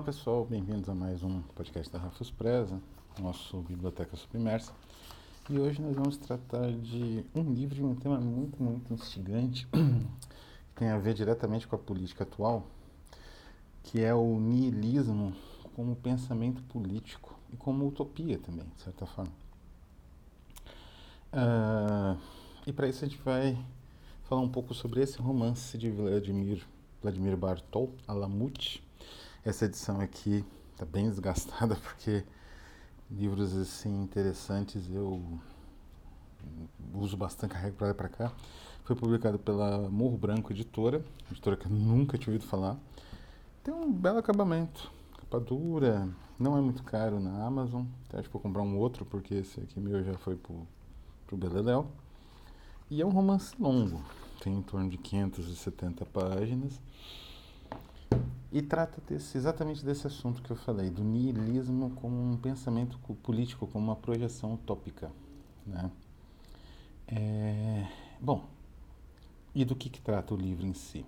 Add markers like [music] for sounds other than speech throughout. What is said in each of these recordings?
Olá pessoal, bem-vindos a mais um podcast da Rafus Presa, nosso Biblioteca Submersa. E hoje nós vamos tratar de um livro de um tema muito, muito instigante, [clears throat] que tem a ver diretamente com a política atual, que é o niilismo como pensamento político e como utopia também, de certa forma. Uh, e para isso a gente vai falar um pouco sobre esse romance de Vladimir, Vladimir Bartol, Alamut. Essa edição aqui está bem desgastada [laughs] porque livros assim interessantes eu uso bastante, carrego para lá para cá. Foi publicado pela Morro Branco Editora, editora que eu nunca tinha ouvido falar. Tem um belo acabamento, capa dura, não é muito caro na Amazon. Acho que vou comprar um outro porque esse aqui meu já foi pro, pro Beleléu. E é um romance longo, tem em torno de 570 páginas. E trata desse, exatamente desse assunto que eu falei, do niilismo como um pensamento político, como uma projeção utópica. Né? É, bom, e do que, que trata o livro em si?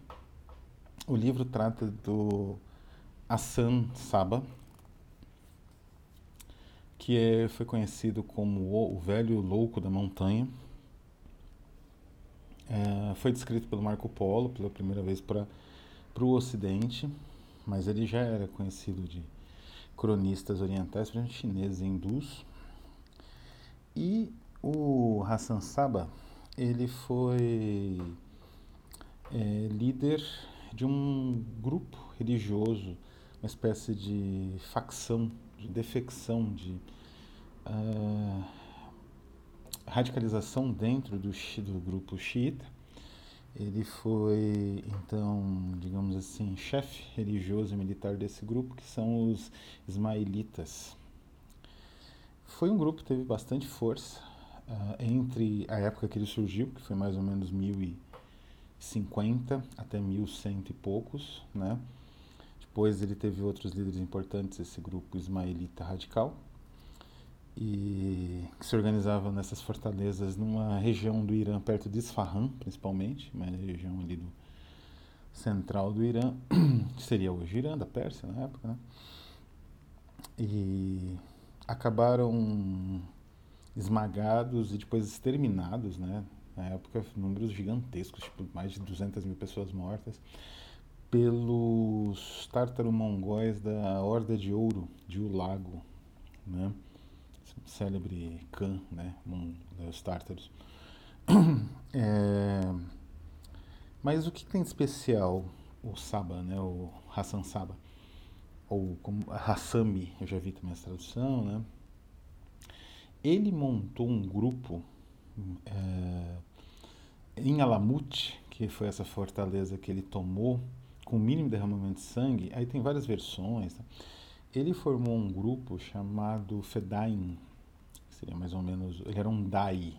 O livro trata do Hassan Saba, que é, foi conhecido como o, o velho louco da montanha. É, foi descrito pelo Marco Polo pela primeira vez para o Ocidente, mas ele já era conhecido de cronistas orientais, principalmente chineses e hindus. E o Hassan Saba, ele foi é, líder de um grupo religioso, uma espécie de facção, de defecção, de uh, radicalização dentro do, do grupo xiita. Ele foi, então, digamos assim, chefe religioso e militar desse grupo, que são os ismaelitas. Foi um grupo que teve bastante força uh, entre a época que ele surgiu, que foi mais ou menos 1050 até 1100 e poucos, né? Depois ele teve outros líderes importantes, esse grupo ismaelita radical, e que se organizava nessas fortalezas numa região do Irã perto de Isfahan, principalmente, uma região ali do central do Irã, [clears throat] que seria hoje Irã, da Pérsia na época, né? E acabaram esmagados e depois exterminados, né? Na época, números gigantescos, tipo mais de 200 mil pessoas mortas, pelos tártaro-mongóis da Horda de Ouro de Ulago, né? Célebre Khan, né, um dos tártaros. [clears throat] É, mas o que tem de especial o Saba, né, o Hassan Saba, ou como Hassami, eu já vi também essa tradução, né? Ele montou um grupo é, em Alamut, que foi essa fortaleza que ele tomou com o mínimo derramamento de sangue. Aí tem várias versões. Tá? Ele formou um grupo chamado Fedain, seria mais ou menos, ele era um Dai.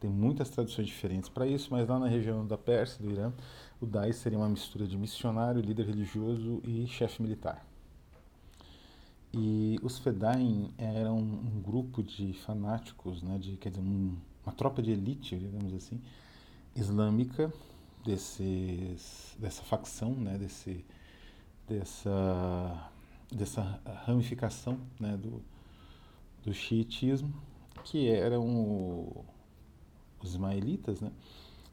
Tem muitas traduções diferentes para isso, mas lá na região da Pérsia, do Irã, o Dai seria uma mistura de missionário, líder religioso e chefe militar. E os Fedain eram um grupo de fanáticos, né, de, quer dizer, um, uma tropa de elite, digamos assim, islâmica, desses, dessa facção, né, desse, dessa, dessa ramificação né, do, do xiitismo, que eram os ismaelitas, né?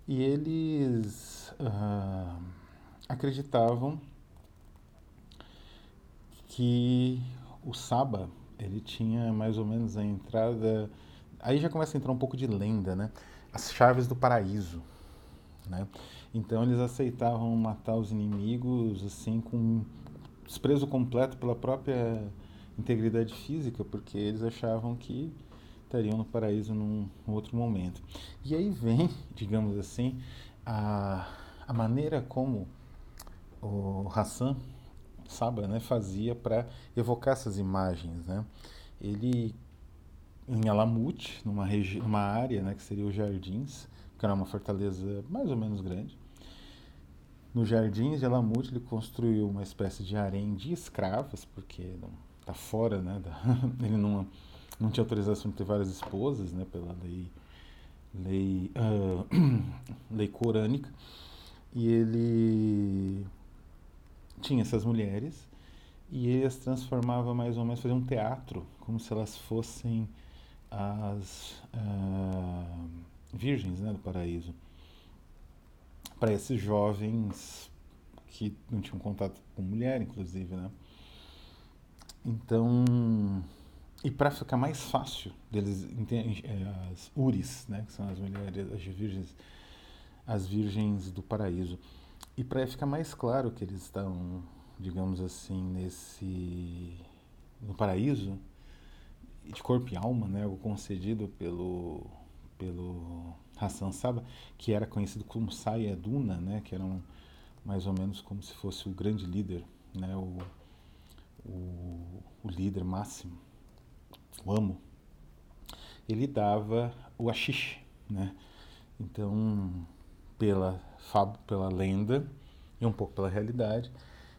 E eles ah, acreditavam que o Saba ele tinha mais ou menos a entrada. Aí já começa a entrar um pouco de lenda, né? As chaves do paraíso, né? Então eles aceitavam matar os inimigos assim com desprezo completo pela própria integridade física, porque eles achavam que estariam no paraíso num outro momento. E aí vem, [laughs] digamos assim, a, a maneira como o Hassan Saba né, fazia para evocar essas imagens. Né? Ele, em Alamut, numa, numa área né, que seria os Jardins, que era uma fortaleza mais ou menos grande, nos Jardins de Alamut ele construiu uma espécie de harém de escravas, porque está fora, né, da, [laughs] ele não não tinha autorização de ter várias esposas, né, pela lei lei uh, [clears throat] lei corânica, e ele tinha essas mulheres e ele as transformava mais ou menos, fazia um teatro, como se elas fossem as uh, virgens né, do paraíso. Para esses jovens que não tinham contato com mulher, inclusive, né? Então, e para ficar mais fácil deles eh, as uris, né, que são as mulheres, as virgens, as virgens do paraíso, e para ficar mais claro que eles estão digamos assim, nesse no paraíso de corpo e alma, né, o concedido pelo pelo Hassan Saba, que era conhecido como Sayaduna, né, que era um, mais ou menos como se fosse o grande líder, né, o, o, o líder máximo, o amo. Ele dava o ashish, né? Então, pela pela lenda e um pouco pela realidade,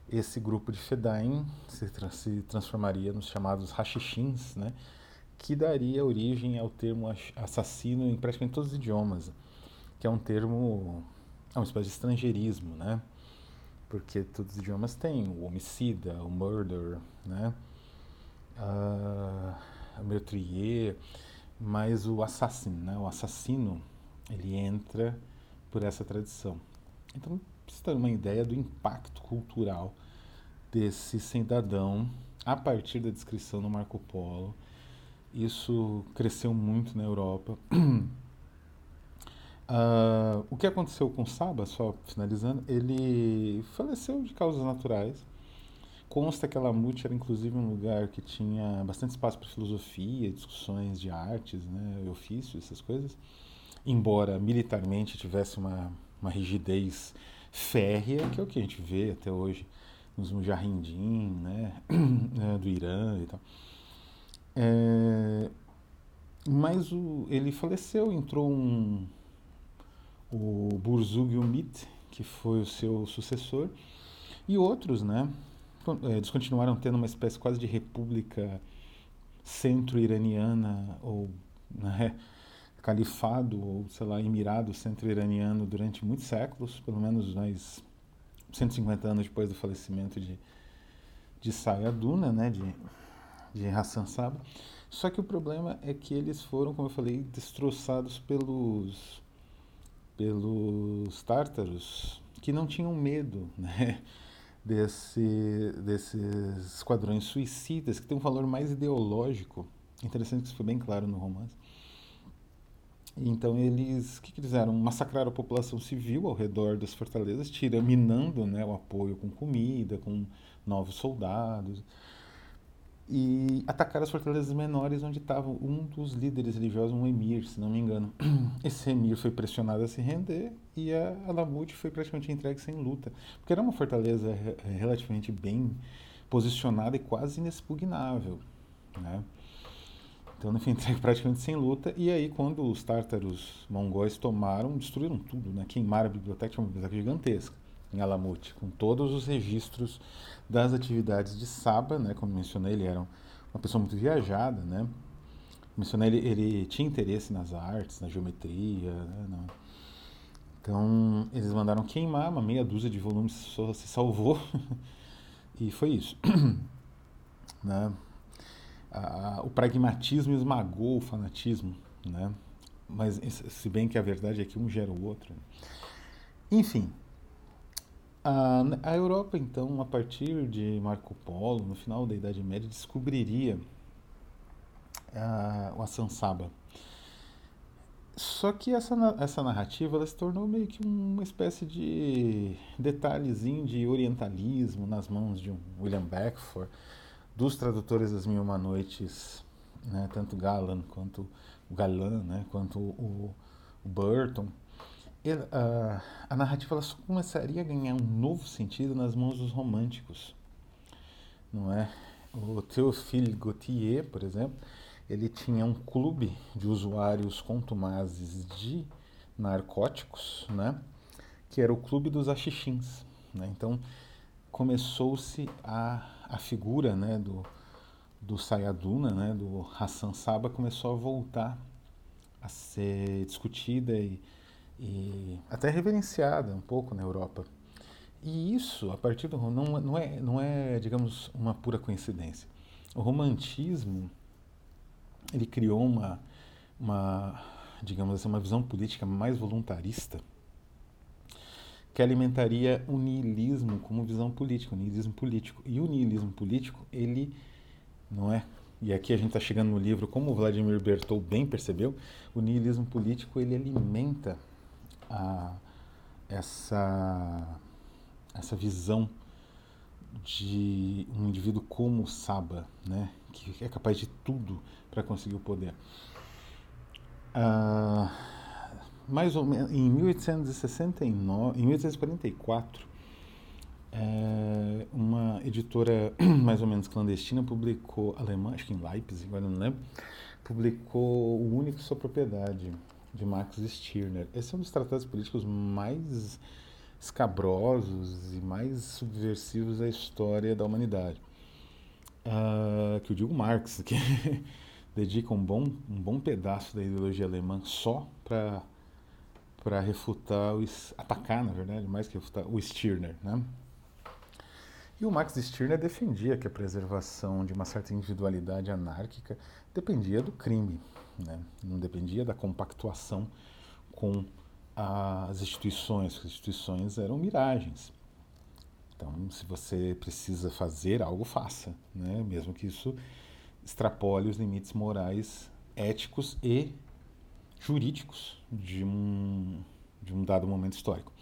esse grupo de Fedain se, se transformaria nos chamados Hashishins, né? Que daria origem ao termo assassino em praticamente todos os idiomas, que é um termo, é uma espécie de estrangeirismo, né? Porque todos os idiomas têm o homicida, o murder, né? Uh, o meurtrier, mas o assassino, né? O assassino, ele entra por essa tradição. Então, você ter uma ideia do impacto cultural desse cidadão a partir da descrição no Marco Polo. Isso cresceu muito na Europa. Uh, [clears throat] o que aconteceu com Saba, só finalizando, ele faleceu de causas naturais. Consta que Alamut era inclusive um lugar que tinha bastante espaço para filosofia, discussões de artes, né, ofícios, essas coisas. Embora militarmente tivesse uma, uma rigidez férrea, que é o que a gente vê até hoje nos Mujahideen, né, é, [clears throat] do Irã e tal. É, mas o, ele faleceu, entrou um, o Burzug Umit, que foi o seu sucessor, e outros, né, é, eles continuaram tendo uma espécie quase de república centro-iraniana ou né, califado ou, sei lá, emirado centro-iraniano durante muitos séculos, pelo menos nós 150 anos depois do falecimento de, de Sayaduna, né, de, de Hassan Saba. Só que o problema é que eles foram, como eu falei, destroçados pelos, pelos tártaros, que não tinham medo [laughs] né, desse, desses esquadrões suicidas, que tem um valor mais ideológico. Interessante que isso foi bem claro no romance então eles, o que, que fizeram? Massacraram a população civil ao redor das fortalezas, tira, minando né, o apoio com comida, com novos soldados, e atacaram as fortalezas menores onde estava um dos líderes religiosos, um emir, se não me engano. [clears throat] Esse emir foi pressionado a se render e a Alamut foi praticamente entregue sem luta, porque era uma fortaleza relativamente bem posicionada e quase inexpugnável, né? Então, fim, [laughs] entregue praticamente sem luta. E aí, quando os tártaros mongóis tomaram, destruíram tudo, né? Queimaram a biblioteca, uma biblioteca gigantesca em Alamut, com todos os registros das atividades de Saba, né? Como mencionei, ele era uma pessoa muito viajada, né? Mencionei, ele, ele tinha interesse nas artes, na geometria, né? Na... Então, eles mandaram queimar, uma meia dúzia de volumes só se salvou. [laughs] e foi isso. [clears throat] né? o pragmatismo esmagou o fanatismo, né? Mas se bem que a verdade é que um gera o outro. Enfim, a, a Europa então, a partir de Marco Polo, no final da Idade Média, descobriria a, o Asan Saba. Só que essa, essa narrativa ela se tornou meio que uma espécie de detalhezinho de orientalismo nas mãos de um William Beckford, dos tradutores das Mil Uma Noites, né, tanto Galan quanto o Galan, né, quanto o, o Burton, a, a narrativa só começaria a ganhar um novo sentido nas mãos dos românticos, não é? O Théophile Gautier, por exemplo, ele tinha um clube de usuários contumazes de narcóticos, né? Que era o clube dos achichins, né? Então começou-se a a figura né, do, do Sayaduna, né, do Hassan Saba, começou a voltar a ser discutida e, e até reverenciada um pouco na Europa. E isso, a partir do não, não é, não é, digamos, uma pura coincidência. O romantismo ele criou uma, uma, digamos assim, uma visão política mais voluntarista que alimentaria o niilismo como visão política, o niilismo político. E o niilismo político, ele não é. E aqui a gente está chegando no livro, como o Vladimir Bertolt bem percebeu, o niilismo político ele alimenta a, essa, essa visão de um indivíduo como Saba, né, que é capaz de tudo para conseguir o poder. Ah, mais ou menos em 1869, em 1844, é, uma editora [clears throat] mais ou menos clandestina publicou, alemã, acho que em Leipzig, agora não lembro, publicou O Único Sua Propriedade, de Max Stirner. Esse é um dos tratados políticos mais escabrosos e mais subversivos da história da humanidade. Uh, que eu digo Marx, que [laughs] dedica um bom, um bom pedaço da ideologia alemã só para para refutar, o, atacar, na verdade, mais que refutar, o Stirner. Né? E o Max Stirner defendia que a preservação de uma certa individualidade anárquica dependia do crime, né? não dependia da compactuação com as instituições, as instituições eram miragens. Então, se você precisa fazer algo, faça, né? mesmo que isso extrapole os limites morais, éticos e jurídicos de um, de um dado momento histórico.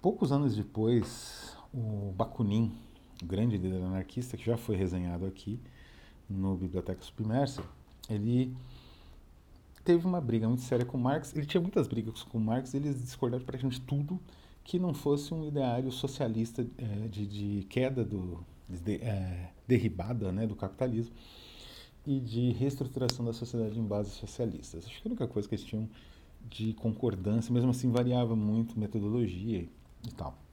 Poucos anos depois, o Bakunin, o grande líder anarquista, que já foi resenhado aqui no Biblioteca Submersa, ele teve uma briga muito séria com Marx. Ele tinha muitas brigas com Marx, eles discordaram praticamente tudo que não fosse um ideário socialista é, de, de, queda do de, é, derribada né, do capitalismo e de reestruturação da sociedade em bases socialistas. Acho que a única coisa que eles tinham de concordância, mesmo assim variava muito metodologia e tal.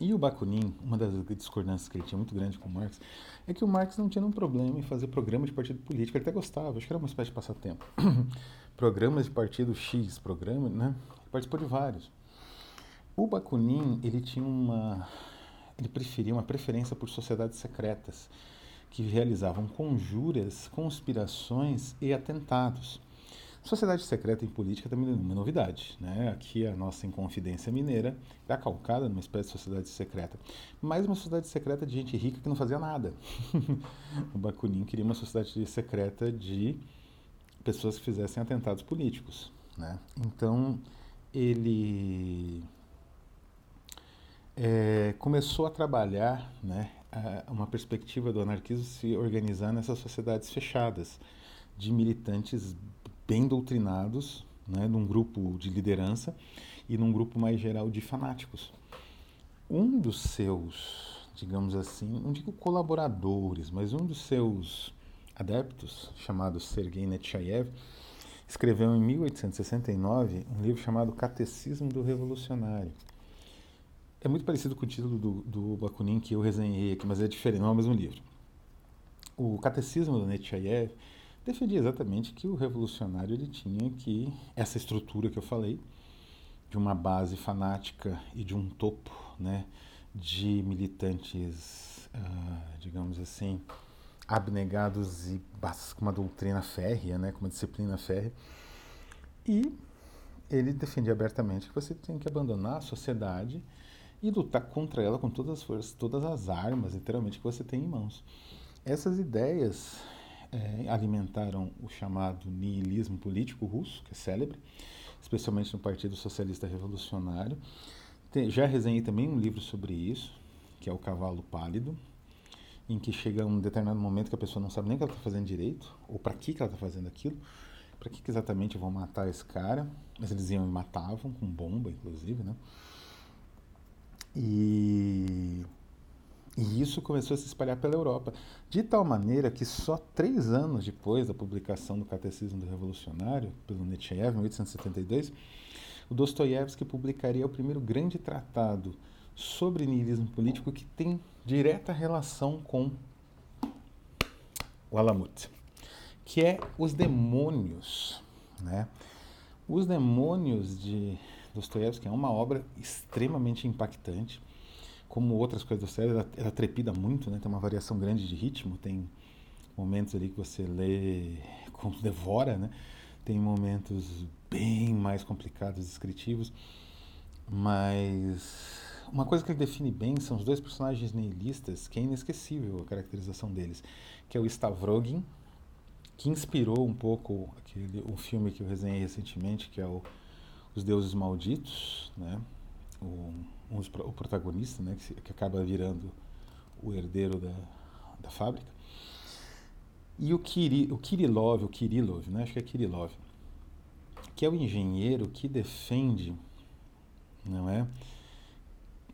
E o Bakunin, uma das discordâncias que ele tinha muito grande com o Marx, é que o Marx não tinha nenhum problema em fazer programa de partido político, ele até gostava, acho que era uma espécie de passatempo. [clears throat] Programas de partido X, programa, né? Ele participou de vários. O Bakunin, ele tinha uma ele preferia uma preferência por sociedades secretas que realizavam conjuras, conspirações e atentados. Sociedade secreta em política também não é uma novidade. Né? Aqui a nossa Inconfidência Mineira era calcada numa espécie de sociedade secreta. Mas uma sociedade secreta de gente rica que não fazia nada. [laughs] o Bakunin queria uma sociedade secreta de pessoas que fizessem atentados políticos. Né? Então, ele é, começou a trabalhar né, uma perspectiva do anarquismo se organizar nessas sociedades fechadas, de militantes bem doutrinados, né, num grupo de liderança e num grupo mais geral de fanáticos. Um dos seus, digamos assim, não digo colaboradores, mas um dos seus adeptos, chamado Sergei Nechayev, escreveu em 1869 um livro chamado Catecismo do Revolucionário é muito parecido com o título do, do Bakunin que eu resenhei aqui, mas é diferente, não é o mesmo livro. O Catecismo do Nechayev defendia exatamente que o revolucionário ele tinha que essa estrutura que eu falei de uma base fanática e de um topo, né, de militantes, uh, digamos assim, abnegados e com uma doutrina férrea, né, com uma disciplina férrea. E ele defendia abertamente que você tem que abandonar a sociedade e lutar contra ela com todas as forças, todas as armas, literalmente, que você tem em mãos. Essas ideias é, alimentaram o chamado niilismo político russo, que é célebre, especialmente no Partido Socialista Revolucionário. Tem, já resenhei também um livro sobre isso, que é O Cavalo Pálido, em que chega um determinado momento que a pessoa não sabe nem o que ela está fazendo direito, ou para que, que ela está fazendo aquilo, para que, que exatamente vão matar esse cara, mas eles iam e matavam, com bomba, inclusive, né? E, e isso começou a se espalhar pela Europa, de tal maneira que só três anos depois da publicação do Catecismo do Revolucionário, pelo Nietzsche, em 1872, o Dostoiévski publicaria o primeiro grande tratado sobre niilismo político que tem direta relação com o Alamut, que é os demônios, né? Os demônios de Dostoiévski é uma obra extremamente impactante. Como outras coisas do Dostoiévski, ela, ela trepida muito, né? tem uma variação grande de ritmo, tem momentos ali que você lê [laughs] como devora, né? tem momentos bem mais complicados, descritivos, mas uma coisa que ele define bem são os dois personagens nihilistas, que é inesquecível a caracterização deles, que é o Stavrogin, que inspirou um pouco aquele, um filme que eu resenhei recentemente, que é o Os Deuses Malditos, né? o, o protagonista, né? que, que acaba virando o herdeiro da, da fábrica. E o, Kiri, o Kirillov, o Kirillov, né? acho que é Kirillov, que é o engenheiro que defende, não é?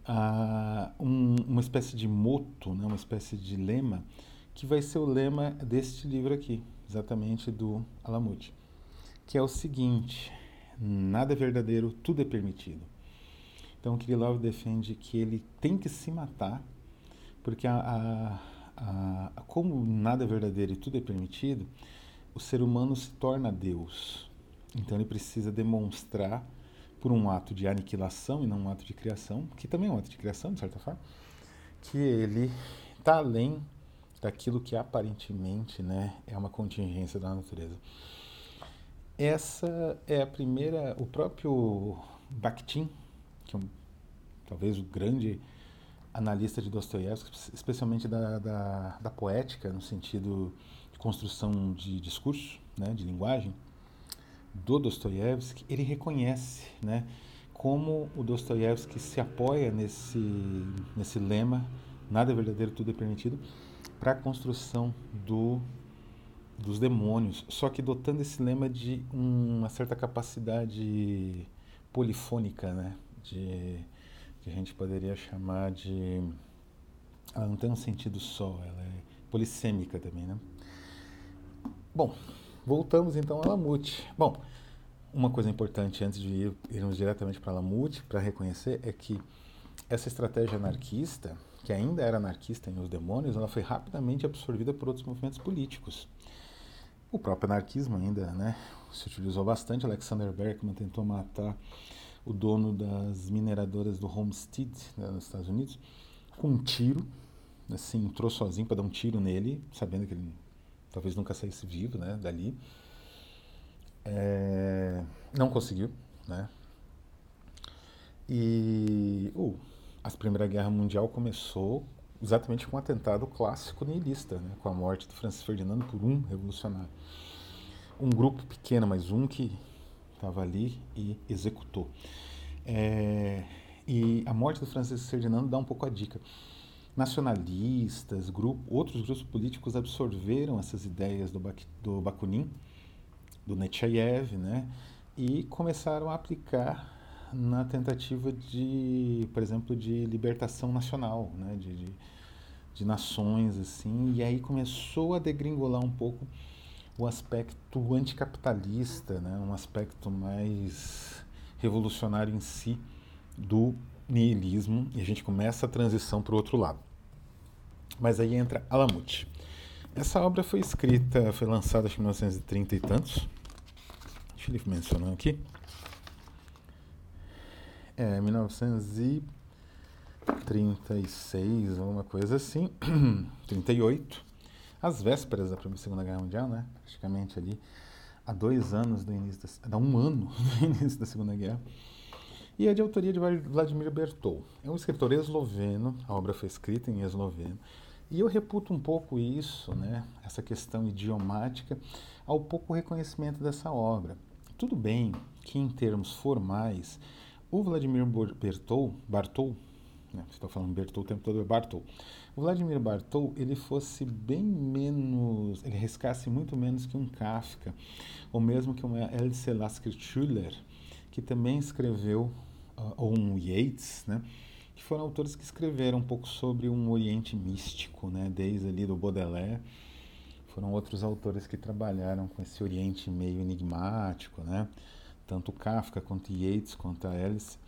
Ah, um, uma espécie de moto, né? uma espécie de lema, que vai ser o lema deste livro aqui, exatamente do Alamut, que é o seguinte: nada é verdadeiro, tudo é permitido. Então, Kirillov defende que ele tem que se matar, porque a, a, a, como nada é verdadeiro e tudo é permitido, o ser humano se torna Deus. Então, ele precisa demonstrar, por um ato de aniquilação e não um ato de criação, que também é um ato de criação, de certa forma, que ele está além daquilo que aparentemente né, é uma contingência da natureza. Essa é a primeira, o próprio Bakhtin, que é um, talvez o grande analista de Dostoiévski, especialmente da, da, da, poética, no sentido de construção de discurso, né, de linguagem, do Dostoiévski, ele reconhece né, como o Dostoiévski se apoia nesse, nesse lema, nada é verdadeiro, tudo é permitido, para a construção do, dos demônios, só que dotando esse lema de uma certa capacidade polifônica, né? De, que a gente poderia chamar de. Ela não tem um sentido só, ela é polissêmica também, né? Bom, voltamos então a Lamute. Bom, uma coisa importante antes de ir, irmos diretamente para Lamute, para reconhecer, é que essa estratégia anarquista que ainda era anarquista em Os Demônios, ela foi rapidamente absorvida por outros movimentos políticos. O próprio anarquismo ainda né, se utilizou bastante. Alexander Berkman tentou matar o dono das mineradoras do Homestead, né, nos Estados Unidos, com um tiro. Assim, entrou sozinho para dar um tiro nele, sabendo que ele talvez nunca saísse vivo né, dali. É, não conseguiu, né? E uh, a Primeira Guerra Mundial começou exatamente com um atentado clássico nihilista, né, com a morte de Francis Ferdinando por um revolucionário. Um grupo pequeno, mas um que estava ali e executou. É, e a morte do Francis Ferdinando dá um pouco a dica. Nacionalistas, grupo, outros grupos políticos absorveram essas ideias do, do Bakunin, do Nechayev, né, e começaram a aplicar na tentativa de, por exemplo, de libertação nacional, né, de, de, de nações assim, e aí começou a degringolar um pouco o aspecto anticapitalista, né, um aspecto mais revolucionário em si do niilismo, e a gente começa a transição para o outro lado. Mas aí entra Alamut. Essa obra foi escrita, foi lançada acho, em 1930 e tantos. Deixa ele mencionar aqui. É, 1936, alguma coisa assim. [clears throat] 38. Às vésperas da Primeira Segunda Guerra Mundial, né? Praticamente ali há dois anos do início, da, um ano [laughs] do início da Segunda Guerra. E é de autoria de Vladimir Bertol. É um escritor esloveno, a obra foi escrita em esloveno. E eu reputo um pouco isso, né, essa questão idiomática, ao pouco reconhecimento dessa obra. Tudo bem que, em termos formais, o Vladimir Bertol, Bartol, né, estou falando Bertol o tempo todo, é Bartol. O Vladimir Bartol, ele fosse bem menos, ele riscasse muito menos que um Kafka, ou mesmo que um Else Lasker Schuller, que também escreveu, uh, ou um Yeats, né, que foram autores que escreveram um pouco sobre um Oriente místico, né, desde ali do Baudelaire, foram outros autores que trabalharam com esse Oriente meio enigmático, né, tanto Kafka quanto Yeats quanto a Alice,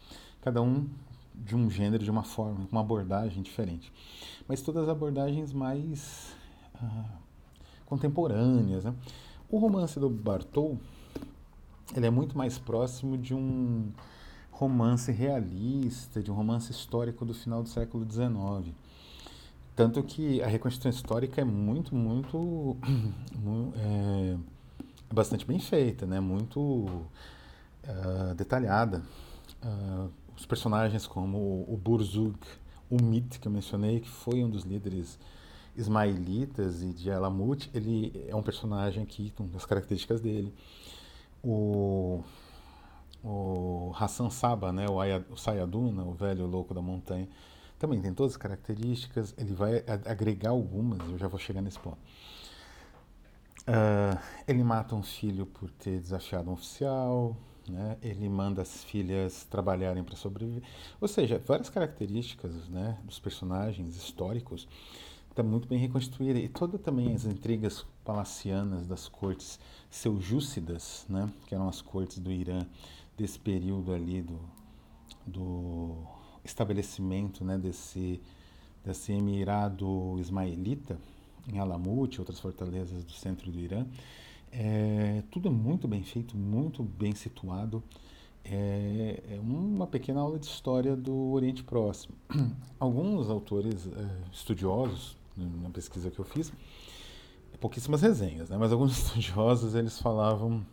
cada um de um gênero, de uma forma, uma abordagem diferente, mas todas abordagens mais ah, contemporâneas. Né? O romance do Bartol ele é muito mais próximo de um romance realista, de um romance histórico do final do século XIX. Tanto que a reconstrução histórica é muito, muito, [coughs] é, bastante bem feita, né? muito uh, detalhada. Uh, os personagens como o Burzug, o Mit, que eu mencionei, que foi um dos líderes ismaelitas e de Alamut, ele é um personagem aqui, com as características dele. O, o Hassan Saba, né, o, Ayad, o Sayaduna, o velho louco da montanha, também tem todas as características, ele vai agregar algumas, eu já vou chegar nesse ponto. Uh, ele mata um filho por ter desafiado um oficial, né? ele manda as filhas trabalharem para sobreviver. Ou seja, várias características né, dos personagens históricos está muito bem reconstruída. E toda também as intrigas palacianas das cortes seljúcidas, né, que eram as cortes do Irã desse período ali do, do estabelecimento né, desse, desse emirado ismaelita em Alamut outras fortalezas do centro do Irã. É, tudo é muito bem feito, muito bem situado. É, é, uma pequena aula de história do Oriente Próximo. [clears throat] Alguns autores é, estudiosos, na pesquisa que eu fiz, pouquíssimas resenhas, né? mas alguns [laughs] estudiosos eles falavam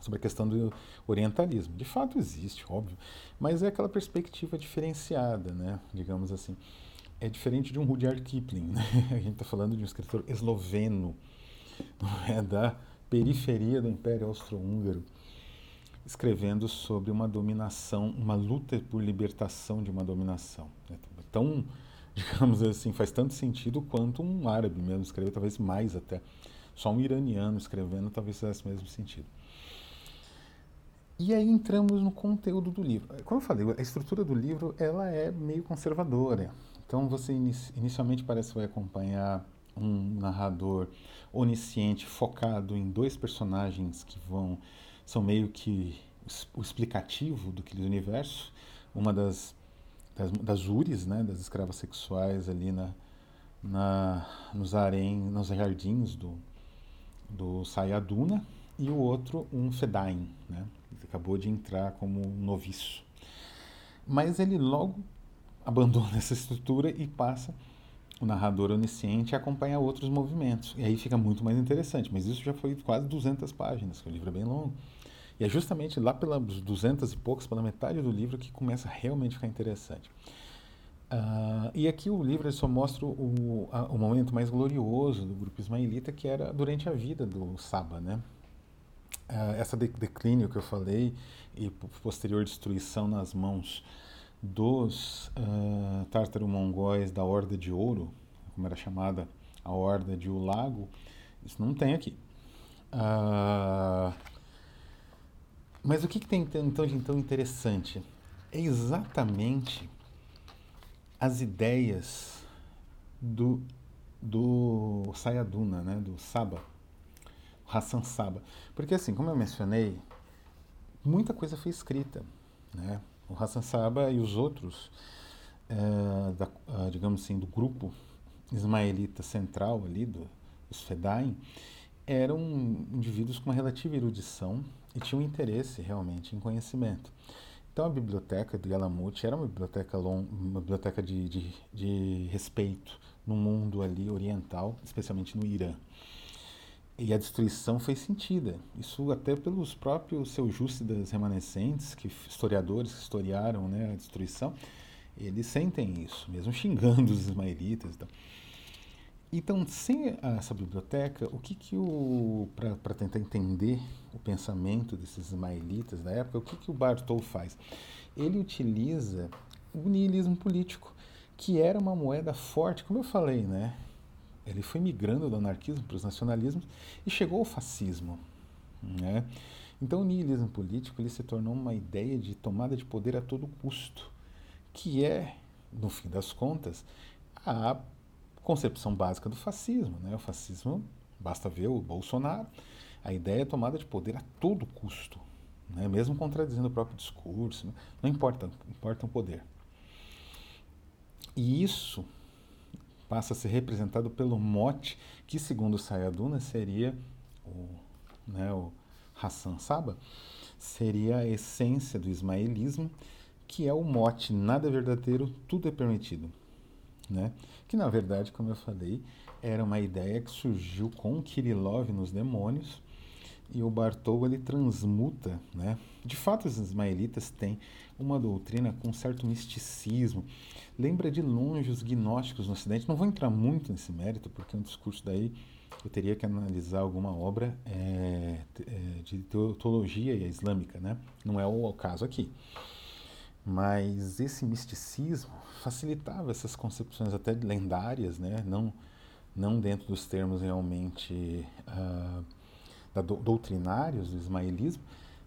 sobre a questão do orientalismo. De fato existe, óbvio, mas é aquela perspectiva diferenciada, né? digamos assim. É diferente de um Rudyard Kipling. [laughs] Né? A gente está falando de um escritor esloveno, não é da periferia do Império Austro-Húngaro, escrevendo sobre uma dominação, uma luta por libertação de uma dominação. Né? Tão, digamos assim, faz tanto sentido quanto um árabe mesmo escrever, talvez mais até. Só um iraniano escrevendo talvez fizesse o mesmo sentido. E aí entramos no conteúdo do livro. Como eu falei, a estrutura do livro ela é meio conservadora. Então você inicialmente parece que vai acompanhar um narrador onisciente focado em dois personagens que vão são meio que o explicativo do aquele universo. Uma das das, das uris, né, das escravas sexuais ali na, na nos harém, nos jardins do do Sayaduna e o outro um Fedain, né? Ele acabou de entrar como noviço. Mas ele logo [laughs] abandona essa estrutura e passa o narrador onisciente a acompanhar outros movimentos. E aí fica muito mais interessante. Mas isso já foi quase 200 páginas, que o livro é bem longo. E é justamente lá pelas 200 e poucos, pela metade do livro, que começa a realmente ficar interessante. Uh, e aqui o livro só mostra o, a, o momento mais glorioso do grupo ismaelita, que era durante a vida do Saba, né? Uh, essa de, declínio que eu falei e posterior destruição nas mãos dos uh, tártaro-mongóis da Horda de Ouro, como era chamada a Horda de O Lago, isso não tem aqui. Uh, mas o que, que tem então de tão interessante? É exatamente as ideias do, do Sayaduna, né, do Saba, Hassan Saba. Porque assim, como eu mencionei, muita coisa foi escrita. Né? O Hassan Saba e os outros, é, da, uh, digamos assim, do grupo ismaelita central ali, do, dos Fedain, eram indivíduos com uma relativa erudição e tinham interesse realmente em conhecimento. Então a biblioteca do Yalamut era uma biblioteca, long, uma biblioteca de, de, de respeito no mundo ali oriental, especialmente no Irã. E a destruição foi sentida. Isso até pelos próprios seljúcidas remanescentes, que historiadores que historiaram né, a destruição, eles sentem isso, mesmo xingando os ismaelitas. Então, então sem essa biblioteca, o que que o para tentar entender o pensamento desses ismaelitas da época, o que que o Bartol faz? Ele utiliza o niilismo político, que era uma moeda forte, como eu falei, né? Ele foi migrando do anarquismo para os nacionalismos e chegou ao fascismo. Né? Então, o niilismo político ele se tornou uma ideia de tomada de poder a todo custo, que é, no fim das contas, a concepção básica do fascismo. Né? O fascismo, basta ver o Bolsonaro, a ideia é tomada de poder a todo custo, né? mesmo contradizendo o próprio discurso, não importa, importa o poder. E isso passa a ser representado pelo mote que, segundo Sayaduna, seria o, né, o Hassan Saba, seria a essência do ismaelismo, que é o mote nada é verdadeiro, tudo é permitido. Né? Que na verdade, como eu falei, era uma ideia que surgiu com Kirillov nos Demônios e o Bartol ele transmuta, né? De fato, os ismaelitas têm uma doutrina com um certo misticismo, lembra de longe os gnósticos no Ocidente. Não vou entrar muito nesse mérito, porque é um discurso daí eu teria que analisar alguma obra é, de teologia islâmica, né? Não é o caso aqui. Mas esse misticismo facilitava essas concepções até lendárias, né? Não, não dentro dos termos realmente uh, da, doutrinários do ismaelismo,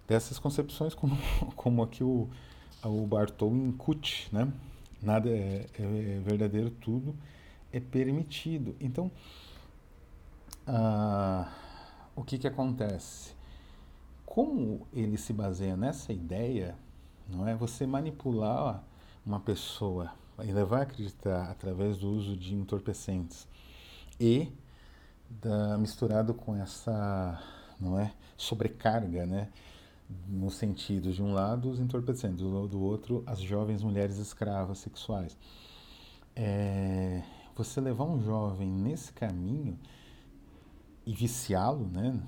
dessas concepções como, [laughs] como aqui o, o Bartol incute, né? Nada é, é, é verdadeiro, tudo é permitido. Então, uh, o que, que acontece? Como ele se baseia nessa ideia, não é você manipular uma pessoa e levar a acreditar através do uso de entorpecentes e da, misturado com essa não é sobrecarga, né? No sentido de um lado os entorpecentes, do, outro as jovens mulheres escravas sexuais. É, você levar um jovem nesse caminho e viciá-lo, né,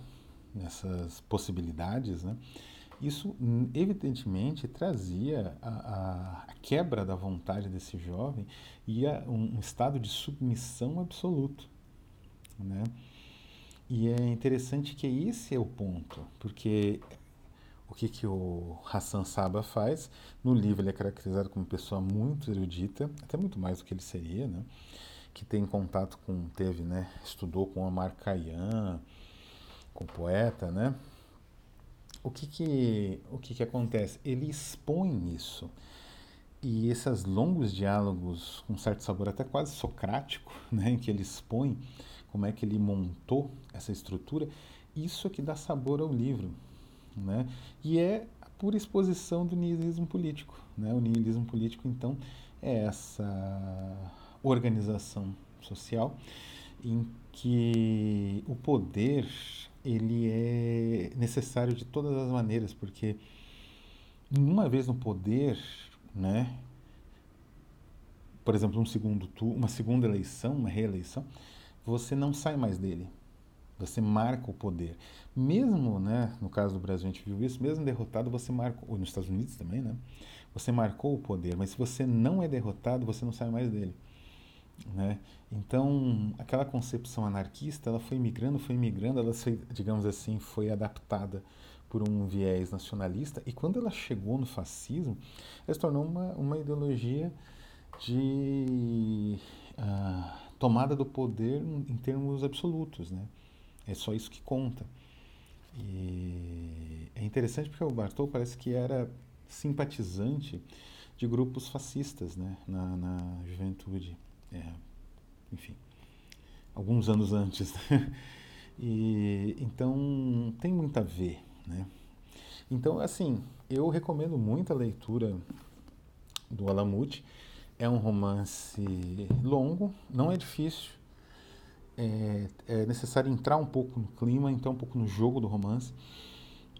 nessas possibilidades, né, isso evidentemente trazia a, a, quebra da vontade desse jovem e a um, um estado de submissão absoluto, né? E é interessante que esse é o ponto, porque o que, que o Hassan Saba faz? No livro ele é caracterizado como uma pessoa muito erudita, até muito mais do que ele seria, né? que tem contato com, teve, né? estudou com Omar Khayyam, com o poeta, né? O que que, o que que acontece? Ele expõe isso. E esses longos diálogos com certo sabor até quase socrático, [laughs] né, em que ele expõe como é que ele montou essa estrutura, isso é que dá sabor ao livro. Né? E é a pura exposição do niilismo político. Né? O niilismo político, então, é essa organização social em que o poder ele é necessário de todas as maneiras, porque uma vez no poder, né, por exemplo, um segundo tu, uma segunda eleição, uma reeleição, você não sai mais dele. Você marca o poder. Mesmo, né, no caso do Brasil a gente viu isso, mesmo derrotado você marcou, ou nos Estados Unidos também, né? Você marcou o poder, mas se você não é derrotado, você não sai mais dele. Né? Então, aquela concepção anarquista, ela foi migrando, foi migrando, ela foi, digamos assim, foi adaptada por um viés nacionalista, e quando ela chegou no fascismo, ela se tornou uma, uma ideologia de uh, tomada do poder em termos absolutos, né? É só isso que conta. E é interessante porque o Bartol parece que era simpatizante de grupos fascistas, né? Na, na juventude, é, enfim, alguns anos antes. Né? E então tem muito a ver, né? Então, assim, eu recomendo muito a leitura do Alamute é um romance longo, não é difícil. É, é, necessário entrar um pouco no clima, entrar um pouco no jogo do romance.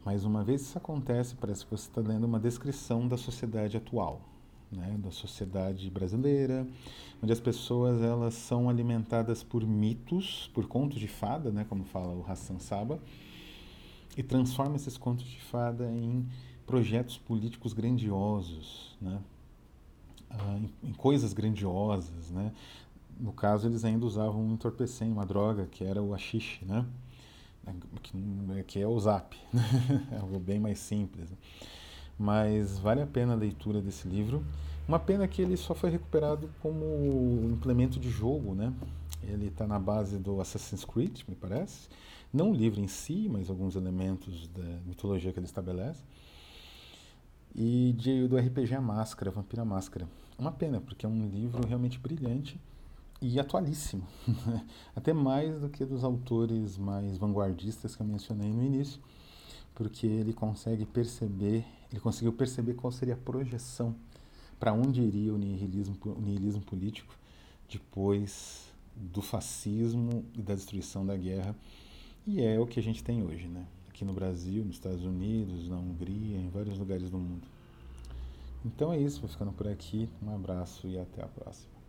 Mas uma vez isso acontece, parece que você está lendo uma descrição da sociedade atual, né? da sociedade brasileira, onde as pessoas elas são alimentadas por mitos, por contos de fada, né? como fala o Hassan Saba, e transforma esses contos de fada em projetos políticos grandiosos, né? Ah, em, em, coisas grandiosas, né? No caso, eles ainda usavam um entorpecente, uma droga, que era o achixe, né? Que, é o zap, né? [laughs] é algo bem mais simples. Mas vale a pena a leitura desse livro. Uma pena que ele só foi recuperado como implemento de jogo, né? Ele está na base do Assassin's Creed, me parece. Não o livro em si, mas alguns elementos da mitologia que ele estabelece. E de, do RPG A Máscara, Vampira Máscara. Uma pena, porque é um livro realmente brilhante e atualíssimo. [laughs] Até mais do que dos autores mais vanguardistas que eu mencionei no início, porque ele consegue perceber, ele conseguiu perceber qual seria a projeção para onde iria o nihilismo, o nihilismo político depois do fascismo e da destruição da guerra. E é o que a gente tem hoje, né? aqui no Brasil, nos Estados Unidos, na Hungria, em vários lugares do mundo. Então é isso, vou ficando por aqui. Um abraço e até a próxima.